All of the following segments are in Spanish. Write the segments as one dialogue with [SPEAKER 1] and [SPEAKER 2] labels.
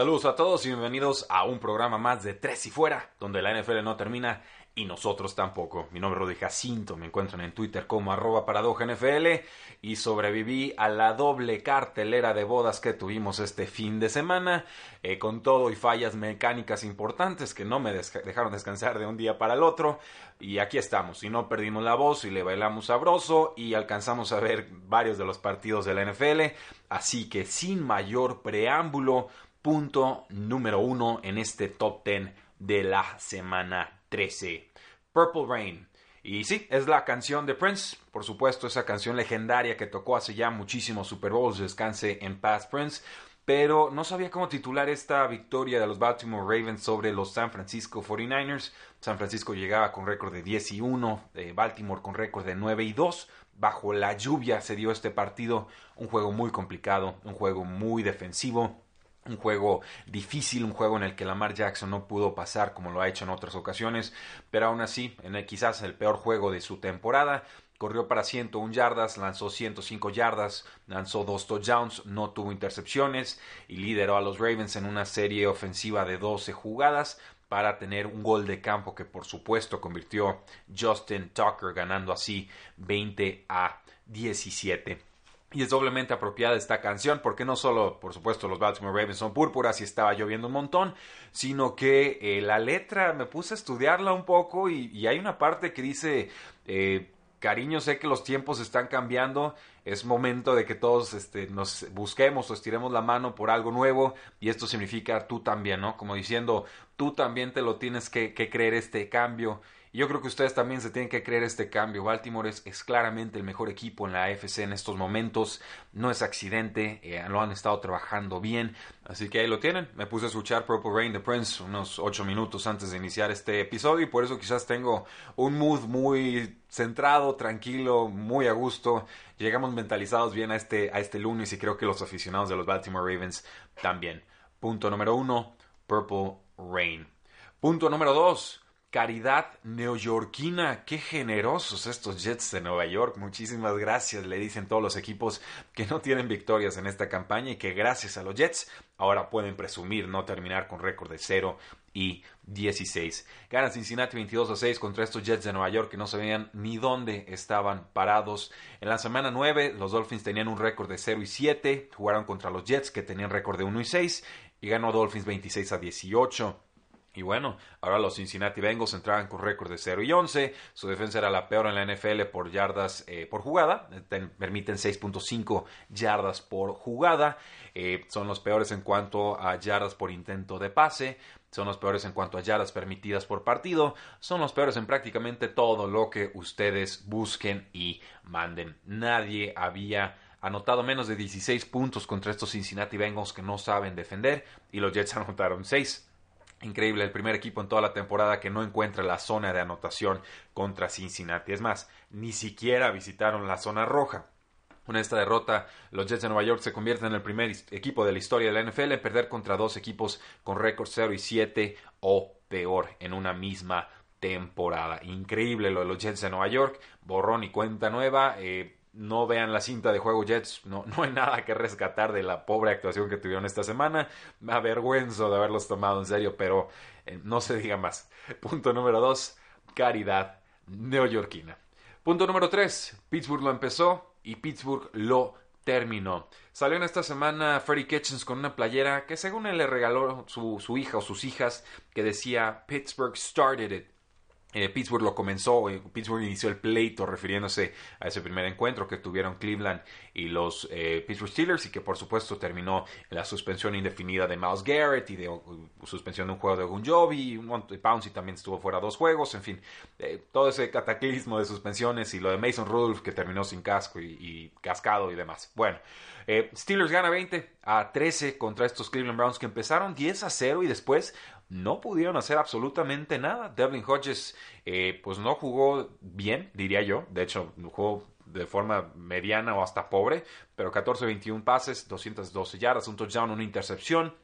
[SPEAKER 1] Saludos a todos y bienvenidos a un programa más de Tres y Fuera, donde la NFL no termina y nosotros tampoco. Mi nombre es Rodri Jacinto, me encuentran en Twitter como arroba NFL y sobreviví a la doble cartelera de bodas que tuvimos este fin de semana, eh, con todo y fallas mecánicas importantes que no me dejaron descansar de un día para el otro. Y aquí estamos, y no perdimos la voz y le bailamos sabroso y alcanzamos a ver varios de los partidos de la NFL. Así que sin mayor preámbulo, punto número uno en este top 10 de la semana 13. Purple Rain. Y sí, es la canción de Prince, por supuesto, esa canción legendaria que tocó hace ya muchísimos Super Bowls, descanse en paz Prince, pero no sabía cómo titular esta victoria de los Baltimore Ravens sobre los San Francisco 49ers. San Francisco llegaba con récord de 10 y 1, Baltimore con récord de 9 y 2. Bajo la lluvia se dio este partido, un juego muy complicado, un juego muy defensivo un juego difícil, un juego en el que Lamar Jackson no pudo pasar como lo ha hecho en otras ocasiones, pero aún así, en el quizás el peor juego de su temporada, corrió para 101 yardas, lanzó 105 yardas, lanzó dos touchdowns, no tuvo intercepciones y lideró a los Ravens en una serie ofensiva de 12 jugadas para tener un gol de campo que por supuesto convirtió Justin Tucker ganando así 20 a 17. Y es doblemente apropiada esta canción porque no solo, por supuesto, los Baltimore Ravens son púrpuras y estaba lloviendo un montón, sino que eh, la letra me puse a estudiarla un poco y, hay una parte que dice, eh, cariño, sé que los tiempos están cambiando, es momento de que todos este, nos busquemos o estiremos la mano por algo nuevo y esto significa tú también, ¿no? Como diciendo, tú también te lo tienes que creer este cambio yo creo que ustedes también se tienen que creer este cambio. Baltimore es, claramente el mejor equipo en la AFC en estos momentos. No es accidente, eh, lo han estado trabajando bien. Así que ahí lo tienen. Me puse a escuchar Purple Rain de Prince unos 8 minutos antes de iniciar este episodio y por eso quizás tengo un mood muy centrado, tranquilo, muy a gusto. Llegamos mentalizados bien a este, a este lunes y creo que los aficionados de los Baltimore Ravens también. Punto número uno, Purple Rain. Punto número dos caridad neoyorquina. Qué generosos estos Jets de Nueva York. Muchísimas gracias, le dicen todos los equipos que no tienen victorias en esta campaña y que gracias a los Jets ahora pueden presumir no terminar con récord de 0 y 16. Gana Cincinnati 22 a 6 contra estos Jets de Nueva York que no sabían ni dónde estaban parados. En la semana 9 los Dolphins tenían un récord de 0 y 7, jugaron contra los Jets que tenían récord de 1 y 6 y ganó Dolphins 26 a 18. Y bueno, ahora los Cincinnati Bengals entraban con récord de 0 y 11. Su defensa era la peor en la NFL por yardas eh, por jugada. permiten 6.5 yardas por jugada. Eh, son los peores en cuanto a yardas por intento de pase. Son los peores en cuanto a yardas permitidas por partido. Son los peores en prácticamente todo lo que ustedes busquen y manden. Nadie había anotado menos de 16 puntos contra estos Cincinnati Bengals que no saben defender. Y los Jets anotaron 6. Increíble, el primer equipo en toda la temporada que no encuentra la zona de anotación contra Cincinnati. Es más, ni siquiera visitaron la zona roja. Con esta derrota, los Jets de Nueva York se convierten en el primer equipo de la historia de la NFL en perder contra dos equipos con récord 0 y 7 o peor en una misma temporada. Increíble lo de los Jets de Nueva York, borrón y cuenta nueva. Eh, no vean la cinta de juego Jets, no, no hay nada que rescatar de la pobre actuación que tuvieron esta semana. Me avergüenzo de haberlos tomado en serio, pero eh, no se diga más. Punto número dos, caridad neoyorquina. Punto número tres, Pittsburgh lo empezó y Pittsburgh lo terminó. Salió en esta semana Freddie Kitchens con una playera que según él le regaló su, su hija o sus hijas que decía Pittsburgh started it. Eh, Pittsburgh lo comenzó, eh, Pittsburgh inició el pleito refiriéndose a ese primer encuentro que tuvieron Cleveland y los eh, Pittsburgh Steelers y que por supuesto terminó la suspensión indefinida de Miles Garrett y de suspensión de un juego de Gunjobi, un Pouncey también estuvo fuera dos juegos, en fin, todo ese cataclismo de suspensiones y lo de Mason Rudolph que terminó sin casco y, cascado y demás. Bueno, Steelers gana 20 a 13 contra estos Cleveland Browns que empezaron 10 a 0 y después no pudieron hacer absolutamente nada. Devlin Hodges eh, pues no jugó bien, diría yo. De hecho, jugó de forma mediana o hasta pobre, pero 14-21 pases, 212 yardas, un touchdown, una intercepción,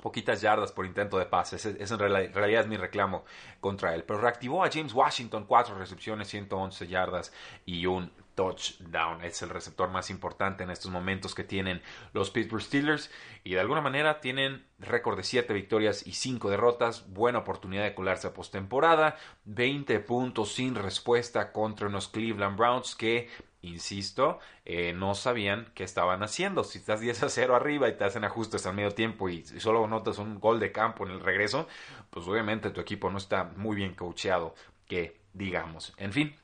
[SPEAKER 1] poquitas yardas por intento de pases. Es, en realidad es mi reclamo contra él. Pero reactivó a James Washington, cuatro recepciones, 111 yardas y un touchdown. Es el receptor más importante en estos momentos que tienen los Pittsburgh Steelers y de alguna manera tienen récord de 7 victorias y 5 derrotas, buena oportunidad de colarse a postemporada, 20 puntos sin respuesta contra unos Cleveland Browns que insisto, eh, no sabían qué estaban haciendo. Si estás 10 a 0 arriba y te hacen ajustes al medio tiempo y, solo notas un gol de campo en el regreso, pues obviamente tu equipo no está muy bien coacheado, que digamos. En fin,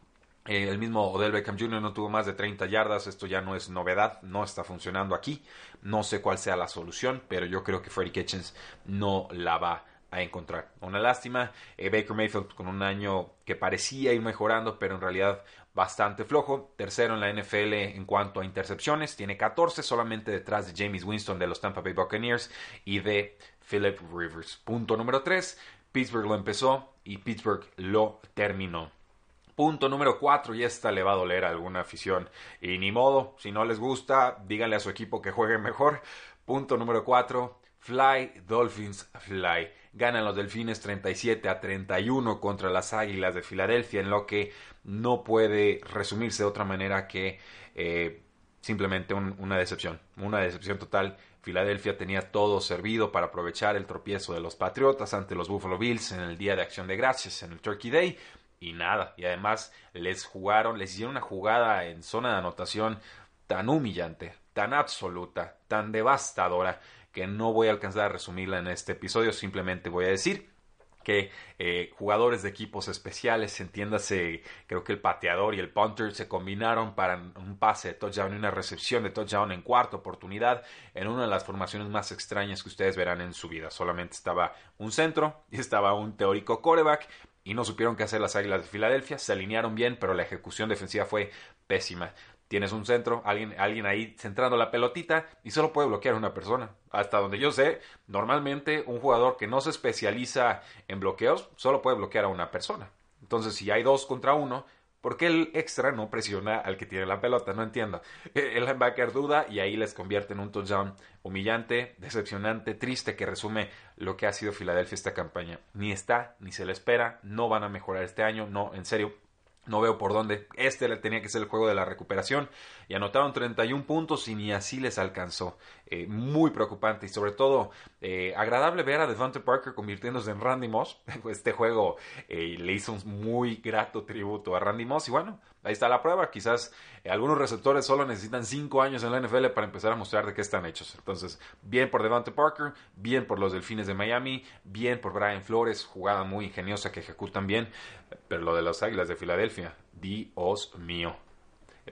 [SPEAKER 1] eh, el mismo Odell Beckham Jr. no tuvo más de 30 yardas, esto ya no es novedad, no está funcionando aquí. No sé cuál sea la solución, pero yo creo que Freddy Kitchens no la va a encontrar. Una lástima, eh, Baker Mayfield con un año que parecía ir mejorando, pero en realidad bastante flojo. Tercero en la NFL en cuanto a intercepciones, tiene 14 solamente detrás de James Winston de los Tampa Bay Buccaneers y de Philip Rivers. Punto número 3, Pittsburgh lo empezó y Pittsburgh lo terminó. Punto número 4, y esta le va a doler a alguna afición. Y ni modo, si no les gusta, díganle a su equipo que juegue mejor. Punto número 4, Fly, Dolphins, Fly. Ganan los Delfines 37 a 31 contra las Águilas de Filadelfia, en lo que no puede resumirse de otra manera que eh, simplemente una decepción. Una decepción total. Filadelfia tenía todo servido para aprovechar el tropiezo de los Patriotas ante los Buffalo Bills en el Día de Acción de Gracias, en el Turkey Day y nada. Y además les jugaron, les hicieron una jugada en zona de anotación tan humillante, tan absoluta, tan devastadora, que no voy a alcanzar a resumirla en este episodio, simplemente voy a decir que eh, jugadores de equipos especiales, entiéndase, creo que el pateador y el punter se combinaron para un pase de touchdown y una recepción de touchdown en cuarta oportunidad en una de las formaciones más extrañas que ustedes verán en su vida. Solamente estaba un centro y estaba un teórico coreback y no supieron qué hacer las Águilas de Filadelfia. Se alinearon bien, pero la ejecución defensiva fue pésima. Tienes un centro, alguien, alguien ahí centrando la pelotita y solo puede bloquear a una persona. Hasta donde yo sé, normalmente un jugador que no se especializa en bloqueos solo puede bloquear a una persona. Entonces, si hay dos contra uno, ¿Por qué el extra no presiona al que tiene la pelota? No entiendo. El linebacker duda y ahí les convierte en un touchdown humillante, decepcionante, triste que resume lo que ha sido Filadelfia esta campaña. Ni está, ni se le espera, no van a mejorar este año, no, en serio, no veo por dónde. Este tenía que ser el juego de la recuperación. Y anotaron 31 puntos y ni así les alcanzó. Eh, muy preocupante y sobre todo eh, agradable ver a Devonta Parker convirtiéndose en Randy Moss. Este juego eh, le hizo un muy grato tributo a Randy Moss. Y bueno, ahí está la prueba. Quizás algunos receptores solo necesitan 5 años en la NFL para empezar a mostrar de qué están hechos. Entonces, bien por Devonta Parker, bien por los Delfines de Miami, bien por Brian Flores. Jugada muy ingeniosa que ejecutan bien. Pero lo de los Águilas de Filadelfia, Dios mío.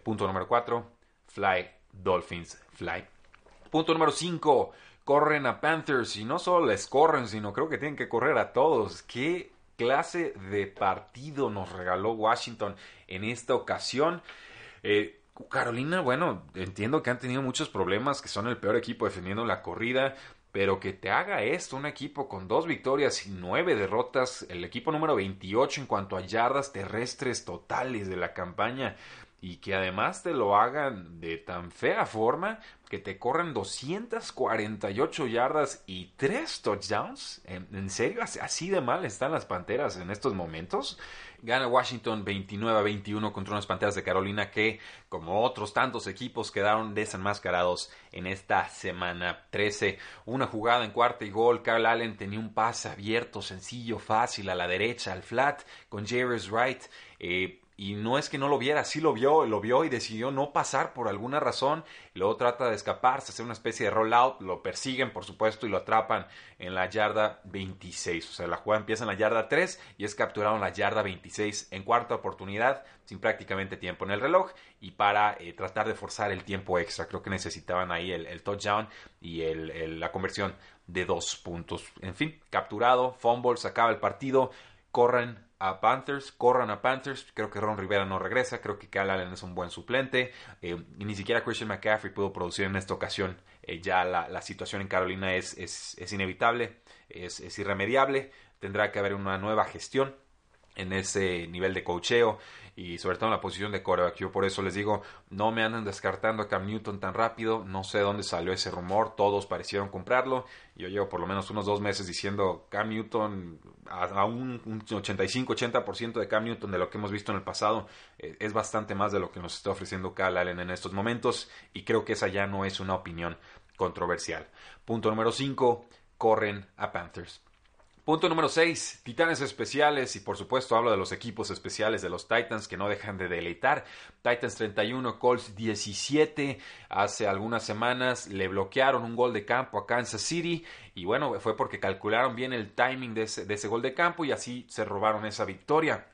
[SPEAKER 1] Punto número 4, Fly Dolphins Fly. Punto número 5, corren a Panthers y no solo les corren, sino creo que tienen que correr a todos. ¿Qué clase de partido nos regaló Washington en esta ocasión? Eh, Carolina, bueno, entiendo que han tenido muchos problemas, que son el peor equipo defendiendo la corrida, pero que te haga esto, un equipo con dos victorias y nueve derrotas, el equipo número 28 en cuanto a yardas terrestres totales de la campaña, y que además te lo hagan de tan fea forma que te corren 248 yardas y tres touchdowns. ¿En, serio? ¿Así de mal están las Panteras en estos momentos? Gana Washington 29 a 21 contra unas Panteras de Carolina que, como otros tantos equipos, quedaron desenmascarados en esta semana 13. Una jugada en cuarta y gol. Carl Allen tenía un pase abierto, sencillo, fácil, a la derecha, al flat, con Jairus Wright. Eh, y no es que no lo viera, sí lo vio, lo vio y decidió no pasar por alguna razón. Luego trata de escaparse, hacer una especie de rollout, lo persiguen por supuesto y lo atrapan en la yarda 26. O sea, la jugada empieza en la yarda 3 y es capturado en la yarda 26 en cuarta oportunidad, sin prácticamente tiempo en el reloj y para eh, tratar de forzar el tiempo extra. Creo que necesitaban ahí el, touchdown y la conversión de dos puntos. En fin, capturado, fumble, se acaba el partido, corren a Panthers, corran a Panthers. Creo que Ron Rivera no regresa, creo que Cal Allen es un buen suplente. Eh, y ni siquiera Christian McCaffrey pudo producir en esta ocasión. Eh, ya la, situación en Carolina es, es, inevitable, es, irremediable. Tendrá que haber una nueva gestión en ese nivel de cocheo y sobre todo en la posición de coreback. Yo por eso les digo, no me anden descartando a Cam Newton tan rápido, no sé dónde salió ese rumor, todos parecieron comprarlo. Yo llevo por lo menos unos dos meses diciendo Cam Newton a, un, 85-80% de Cam Newton de lo que hemos visto en el pasado eh, es bastante más de lo que nos está ofreciendo Cal Allen en estos momentos y creo que esa ya no es una opinión controversial. Punto número 5, corren a Panthers. Punto número 6, Titanes especiales y por supuesto hablo de los equipos especiales de los Titans que no dejan de deleitar. Titans 31, Colts 17. Hace algunas semanas le bloquearon un gol de campo a Kansas City y bueno, fue porque calcularon bien el timing de ese, gol de campo y así se robaron esa victoria.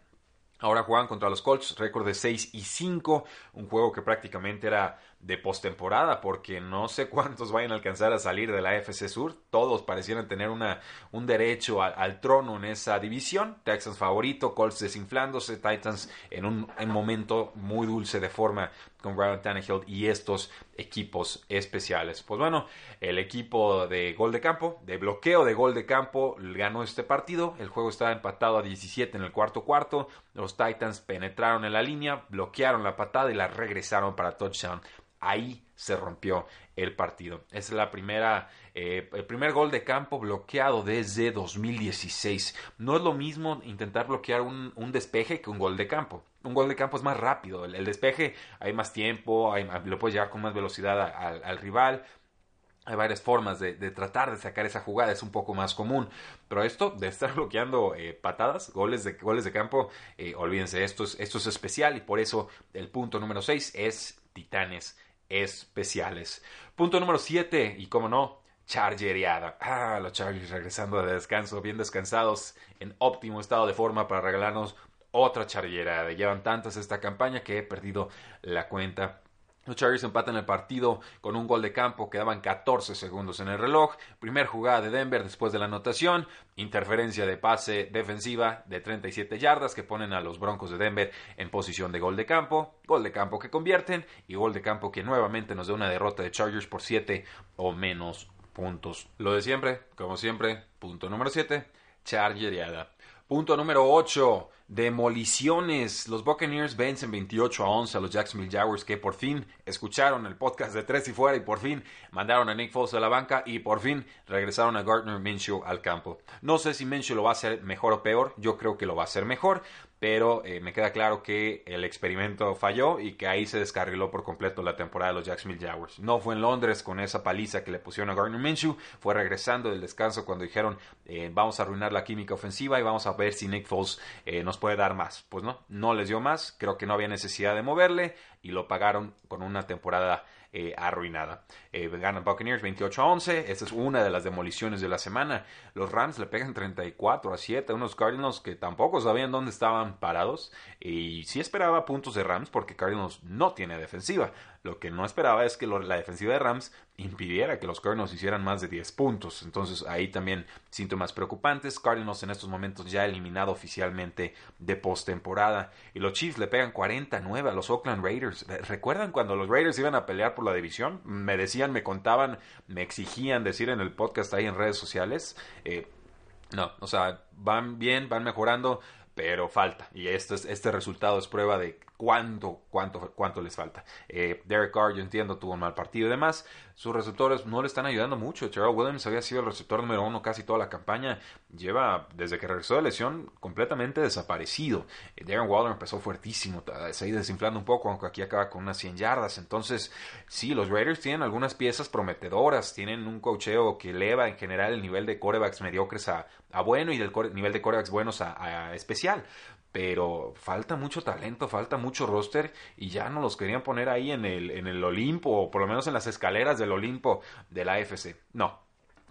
[SPEAKER 1] Ahora juegan contra los Colts, récord de 6 y 5, un juego que prácticamente era de postemporada, porque no sé cuántos vayan a alcanzar a salir de la FC Sur. Todos parecieran tener una, un derecho al trono en esa división. Texans favorito, Colts desinflándose, Titans en un momento muy dulce de forma con Ryan Tannehill y estos equipos especiales. Pues bueno, el equipo de gol de campo, de bloqueo de gol de campo, ganó este partido. El juego estaba empatado a 17 en el cuarto cuarto. Los Titans penetraron en la línea, bloquearon la patada y la regresaron para touchdown ahí se rompió el partido. Es la primera, eh, el primer gol de campo bloqueado desde 2016. No es lo mismo intentar bloquear un, despeje que un gol de campo. Un gol de campo es más rápido. El, despeje hay más tiempo, hay, lo puedes llevar con más velocidad al rival. Hay varias formas de, tratar de sacar esa jugada, es un poco más común. Pero esto de estar bloqueando eh, patadas, goles de, goles de campo, eh, olvídense, esto es, esto es especial y por eso el punto número 6 es Titanes especiales. Punto número 7, y como no, chargeriada. Ah, los Chargers regresando de descanso, bien descansados, en óptimo estado de forma para regalarnos otra chargerada. Llevan tantas esta campaña que he perdido la cuenta. Los Chargers empatan el partido con un gol de campo, quedaban 14 segundos en el reloj. Primer jugada de Denver después de la anotación, interferencia de pase defensiva de 37 yardas que ponen a los Broncos de Denver en posición de gol de campo. Gol de campo que convierten y gol de campo que nuevamente nos da una derrota de Chargers por 7 o menos puntos. Lo de siempre, como siempre, punto número 7, Chargeriada. Punto número 8. Demoliciones. Los Buccaneers vencen 28 a 11 a los Jacksonville Jaguars que por fin escucharon el podcast de Tres y Fuera y por fin mandaron a Nick Foles a la banca y por fin regresaron a Gardner Minshew al campo. No sé si Minshew lo va a hacer mejor o peor. Yo creo que lo va a hacer mejor pero eh, me queda claro que el experimento falló y que ahí se descarriló por completo la temporada de los Jacksonville Jaguars. No fue en Londres con esa paliza que le pusieron a Gardner Minshew, fue regresando del descanso cuando dijeron eh, vamos a arruinar la química ofensiva y vamos a ver si Nick Foles eh, nos puede dar más. Pues no, no les dio más, creo que no había necesidad de moverle y lo pagaron con una temporada eh, arruinada. Eh, ganan Buccaneers 28 a 11. Esta es una de las demoliciones de la semana. Los Rams le pegan 34 a 7 a unos Cardinals que tampoco sabían dónde estaban parados. Y sí esperaba puntos de Rams porque Cardinals no tiene defensiva. Lo que no esperaba es que la defensiva de Rams impidiera que los Cardinals hicieran más de 10 puntos. Entonces ahí también síntomas preocupantes. Cardinals en estos momentos ya eliminado oficialmente de postemporada. Y los Chiefs le pegan 49 a los Oakland Raiders. ¿Recuerdan cuando los Raiders iban a pelear por la división? Me decían, me contaban, me exigían decir en el podcast ahí en redes sociales. Eh, no, o sea, van bien, van mejorando, pero falta. Y este, este resultado es prueba de cuánto, cuánto, cuánto les falta. Eh, Derek Carr, yo entiendo, tuvo un mal partido y demás. Sus receptores no le están ayudando mucho. Terrell Williams había sido el receptor número uno casi toda la campaña. Lleva, desde que regresó de lesión, completamente desaparecido. Eh, Darren Waller empezó fuertísimo, se ha ido desinflando un poco, aunque aquí acaba con unas 100 yardas. Entonces, sí, los Raiders tienen algunas piezas prometedoras. Tienen un cocheo que eleva en general el nivel de corebacks mediocres a, a bueno y del nivel de corebacks buenos a, especial pero falta mucho talento, falta mucho roster y ya no los querían poner ahí en el, en el Olimpo, o por lo menos en las escaleras del Olimpo de la AFC. No,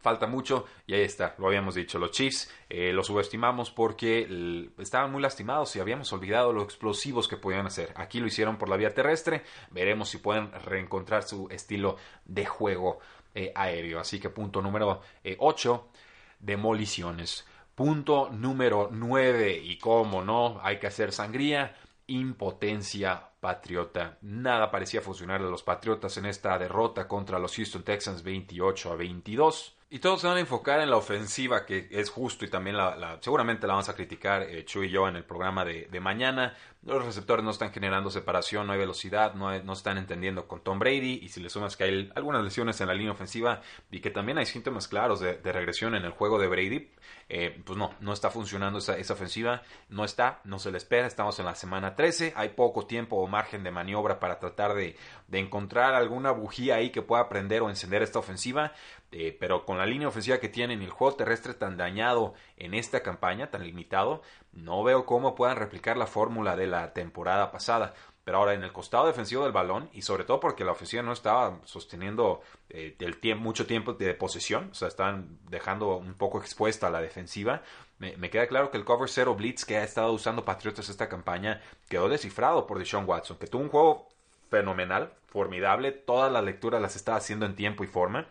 [SPEAKER 1] falta mucho y ahí está, lo habíamos dicho, los Chiefs eh, los subestimamos porque estaban muy lastimados y habíamos olvidado lo explosivos que podían hacer. Aquí lo hicieron por la vía terrestre, veremos si pueden reencontrar su estilo de juego eh, aéreo. Así que punto número 8, eh, demoliciones. Punto número 9, y cómo no, hay que hacer sangría, impotencia patriota. Nada parecía funcionar de los Patriotas en esta derrota contra los Houston Texans 28 a 22. Y todos se van a enfocar en la ofensiva, que es justo y también la, seguramente la vamos a criticar eh, Chu y yo en el programa de, mañana. Los receptores no están generando separación, no hay velocidad, no, no, están entendiendo con Tom Brady. Y si le sumas que hay algunas lesiones en la línea ofensiva y que también hay síntomas claros de, regresión en el juego de Brady, eh, pues no, no está funcionando esa, esa, ofensiva. No está, no se le espera. Estamos en la semana 13. Hay poco tiempo o margen de maniobra para tratar de, de encontrar alguna bujía ahí que pueda prender o encender esta ofensiva. Eh, pero con la línea ofensiva que tienen y el juego terrestre tan dañado en esta campaña, tan limitado, no veo cómo puedan replicar la fórmula de la temporada pasada. Pero ahora en el costado defensivo del balón, y sobre todo porque la ofensiva no estaba sosteniendo eh, mucho tiempo de posesión, o sea, estaban dejando un poco expuesta a la defensiva, me, me, queda claro que el cover zero blitz que ha estado usando Patriotas esta campaña quedó descifrado por Deshaun Watson, que tuvo un juego fenomenal, formidable, todas las lecturas las estaba haciendo en tiempo y forma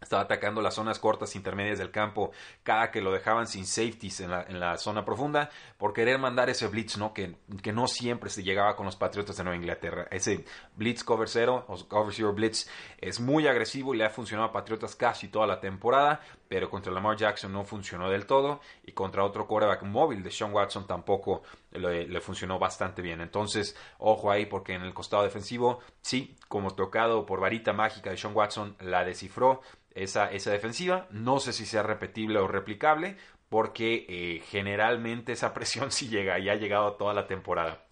[SPEAKER 1] estaba atacando las zonas cortas intermedias del campo cada que lo dejaban sin safeties en la, en la zona profunda por querer mandar ese blitz, ¿no? Que, que, no siempre se llegaba con los Patriotas de Nueva Inglaterra. Ese blitz cover zero o cover zero blitz es muy agresivo y le ha funcionado a Patriotas casi toda la temporada, pero contra Lamar Jackson no funcionó del todo y contra otro quarterback móvil de Sean Watson tampoco le, funcionó bastante bien. Entonces, ojo ahí porque en el costado defensivo, sí, como tocado por varita mágica de Sean Watson, la descifró esa, esa defensiva. No sé si sea repetible o replicable, porque eh, generalmente esa presión sí llega y ha llegado toda la temporada.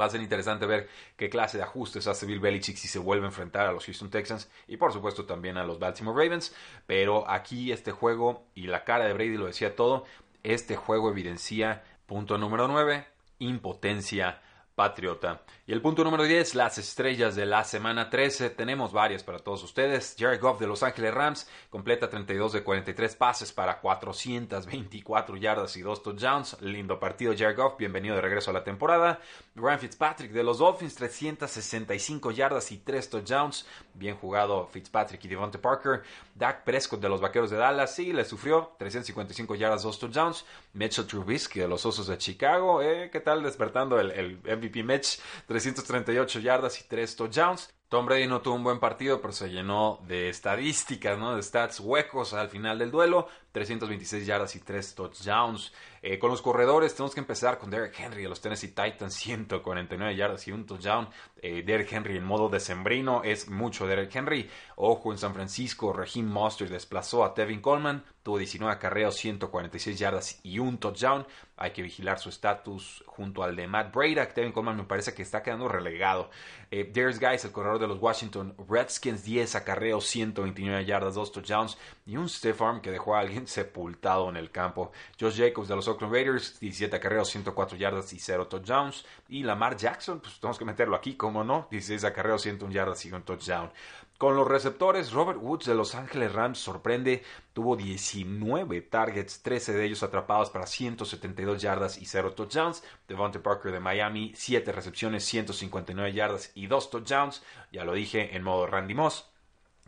[SPEAKER 1] Va a ser interesante ver qué clase de ajustes hace Bill Belichick si se vuelve a enfrentar a los Houston Texans y por supuesto también a los Baltimore Ravens. Pero aquí este juego y la cara de Brady lo decía todo. Este juego evidencia, punto número 9, impotencia patriota. Y el punto número 10, las estrellas de la semana 13. Tenemos varias para todos ustedes. Jared Goff de Los Ángeles Rams completa 32 de 43 pases para 424 yardas y 2 touchdowns. Lindo partido Jared Goff, bienvenido de regreso a la temporada. Ryan Fitzpatrick de los Dolphins, 365 yardas y 3 touchdowns. Bien jugado Fitzpatrick y Devonta Parker. Dak Prescott de los Vaqueros de Dallas, sí, le sufrió 355 yardas, 2 touchdowns. Mitchell Trubisky de los Osos de Chicago, eh, ¿qué tal despertando el, el MVP Mitch? 338 yardas y 3 touchdowns. Tom Brady no tuvo un buen partido, pero se llenó de estadísticas, ¿no? De stats huecos al final del duelo. 326 yardas y 3 touchdowns. Eh, con los corredores tenemos que empezar con Derek Henry de los Tennessee Titans, 149 yardas y un touchdown. Eh, Derek Henry en modo decembrino es mucho Derek Henry. Ojo en San Francisco, Raheem Mostert desplazó a Tevin Coleman, tuvo 19 acarreos, 146 yardas y un touchdown. Hay que vigilar su estatus junto al de Matt Breda. Tevin Coleman me parece que está quedando relegado. Eh, Darius Guys, el corredor de los Washington Redskins, 10 acarreos, 129 yardas, 2 touchdowns y un stiff arm que dejó a alguien sepultado en el campo. Josh Jacobs de los Oakland Raiders, 17 acarreos, 104 yardas y 0 touchdowns. Y Lamar Jackson, pues tenemos que meterlo aquí, como no, 16 acarreos, 101 yardas y un touchdown. Con los receptores, Robert Woods de Los Ángeles Rams sorprende, tuvo 19 targets, 13 de ellos atrapados para 172 yardas y 0 touchdowns. Devontae Parker de Miami, 7 recepciones, 159 yardas y 2 touchdowns. Ya lo dije en modo Randy Moss.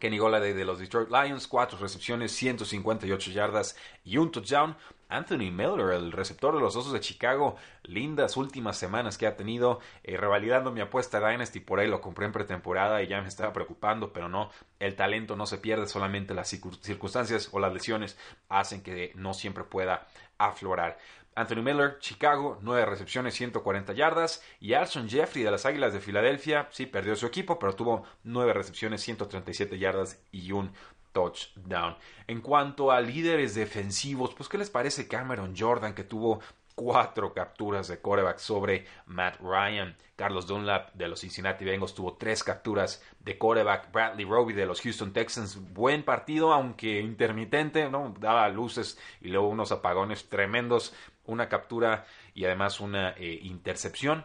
[SPEAKER 1] Kenny Golladay de los Detroit Lions, 4 recepciones, 158 yardas y un touchdown. Anthony Miller, el receptor de los Osos de Chicago, lindas últimas semanas que ha tenido, eh, revalidando mi apuesta a Dynasty, por ahí lo compré en pretemporada y ya me estaba preocupando, pero no, el talento no se pierde, solamente las circunstancias o las lesiones hacen que no siempre pueda aflorar. Anthony Miller, Chicago, 9 recepciones, 140 yardas. Y Alson Jeffrey de las Águilas de Filadelfia, sí, perdió su equipo, pero tuvo 9 recepciones, 137 yardas y un touchdown. En cuanto a líderes defensivos, pues ¿qué les parece Cameron Jordan que tuvo cuatro capturas de coreback sobre Matt Ryan. Carlos Dunlap de los Cincinnati Bengals tuvo tres capturas de coreback. Bradley Roby de los Houston Texans, buen partido, aunque intermitente, ¿no? Daba luces y luego unos apagones tremendos. Una captura y además una intercepción.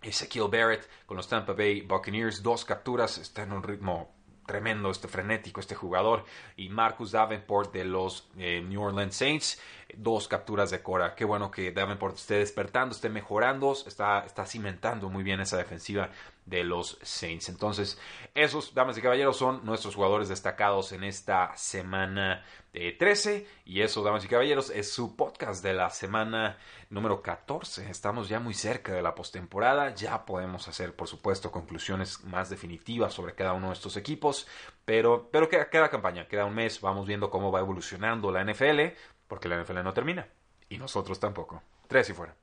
[SPEAKER 1] Ezekiel Barrett con los Tampa Bay Buccaneers, dos capturas, está en un ritmo tremendo, este frenético, este jugador. Y Marcus Davenport de los eh, New Orleans Saints, dos capturas de Cora. Qué bueno que Davenport esté despertando, esté mejorando, está, está cimentando muy bien esa defensiva de los Saints. Entonces, esos, damas y caballeros, son nuestros jugadores destacados en esta semana 13. Y eso, damas y caballeros, es su podcast de la semana número 14. Estamos ya muy cerca de la postemporada. Ya podemos hacer, por supuesto, conclusiones más definitivas sobre cada uno de estos equipos. Pero, pero queda, queda campaña, queda un mes. Vamos viendo cómo va evolucionando la NFL, porque la NFL no termina. Y nosotros tampoco. Tres y fuera.